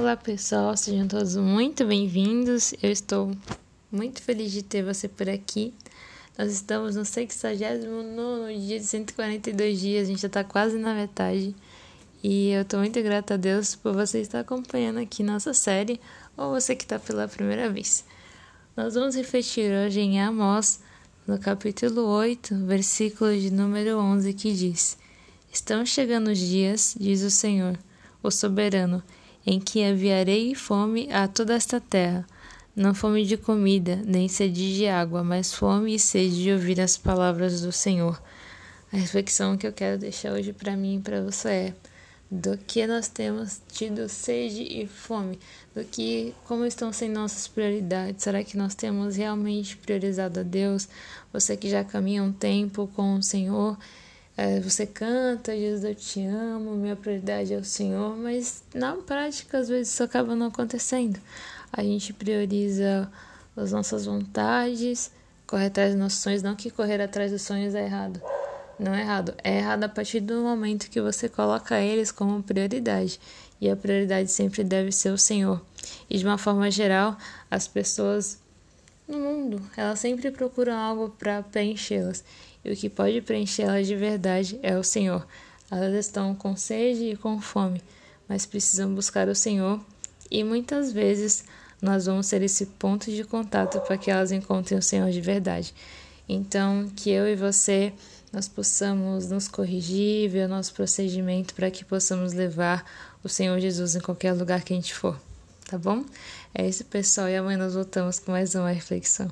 Olá pessoal, sejam todos muito bem-vindos. Eu estou muito feliz de ter você por aqui. Nós estamos no 69 dia de 142 dias, a gente já está quase na metade. E eu estou muito grata a Deus por você estar acompanhando aqui nossa série, ou você que está pela primeira vez. Nós vamos refletir hoje em Amós, no capítulo 8, versículo de número 11, que diz: Estão chegando os dias, diz o Senhor, o soberano em que enviarei fome a toda esta terra, não fome de comida, nem sede de água, mas fome e sede de ouvir as palavras do Senhor. A reflexão que eu quero deixar hoje para mim e para você é do que nós temos tido sede e fome, do que como estão sendo nossas prioridades. Será que nós temos realmente priorizado a Deus? Você que já caminha um tempo com o Senhor, você canta, Jesus, eu te amo, minha prioridade é o Senhor, mas na prática às vezes isso acaba não acontecendo. A gente prioriza as nossas vontades, correr atrás dos nossos sonhos, não que correr atrás dos sonhos é errado. Não é errado, é errado a partir do momento que você coloca eles como prioridade. E a prioridade sempre deve ser o Senhor. E de uma forma geral, as pessoas no mundo, elas sempre procuram algo para preenchê-las e o que pode preenchê-las de verdade é o Senhor. Elas estão com sede e com fome, mas precisam buscar o Senhor e muitas vezes nós vamos ser esse ponto de contato para que elas encontrem o Senhor de verdade. Então, que eu e você nós possamos nos corrigir, ver o nosso procedimento para que possamos levar o Senhor Jesus em qualquer lugar que a gente for, tá bom? É isso, pessoal, e amanhã nós voltamos com mais uma reflexão.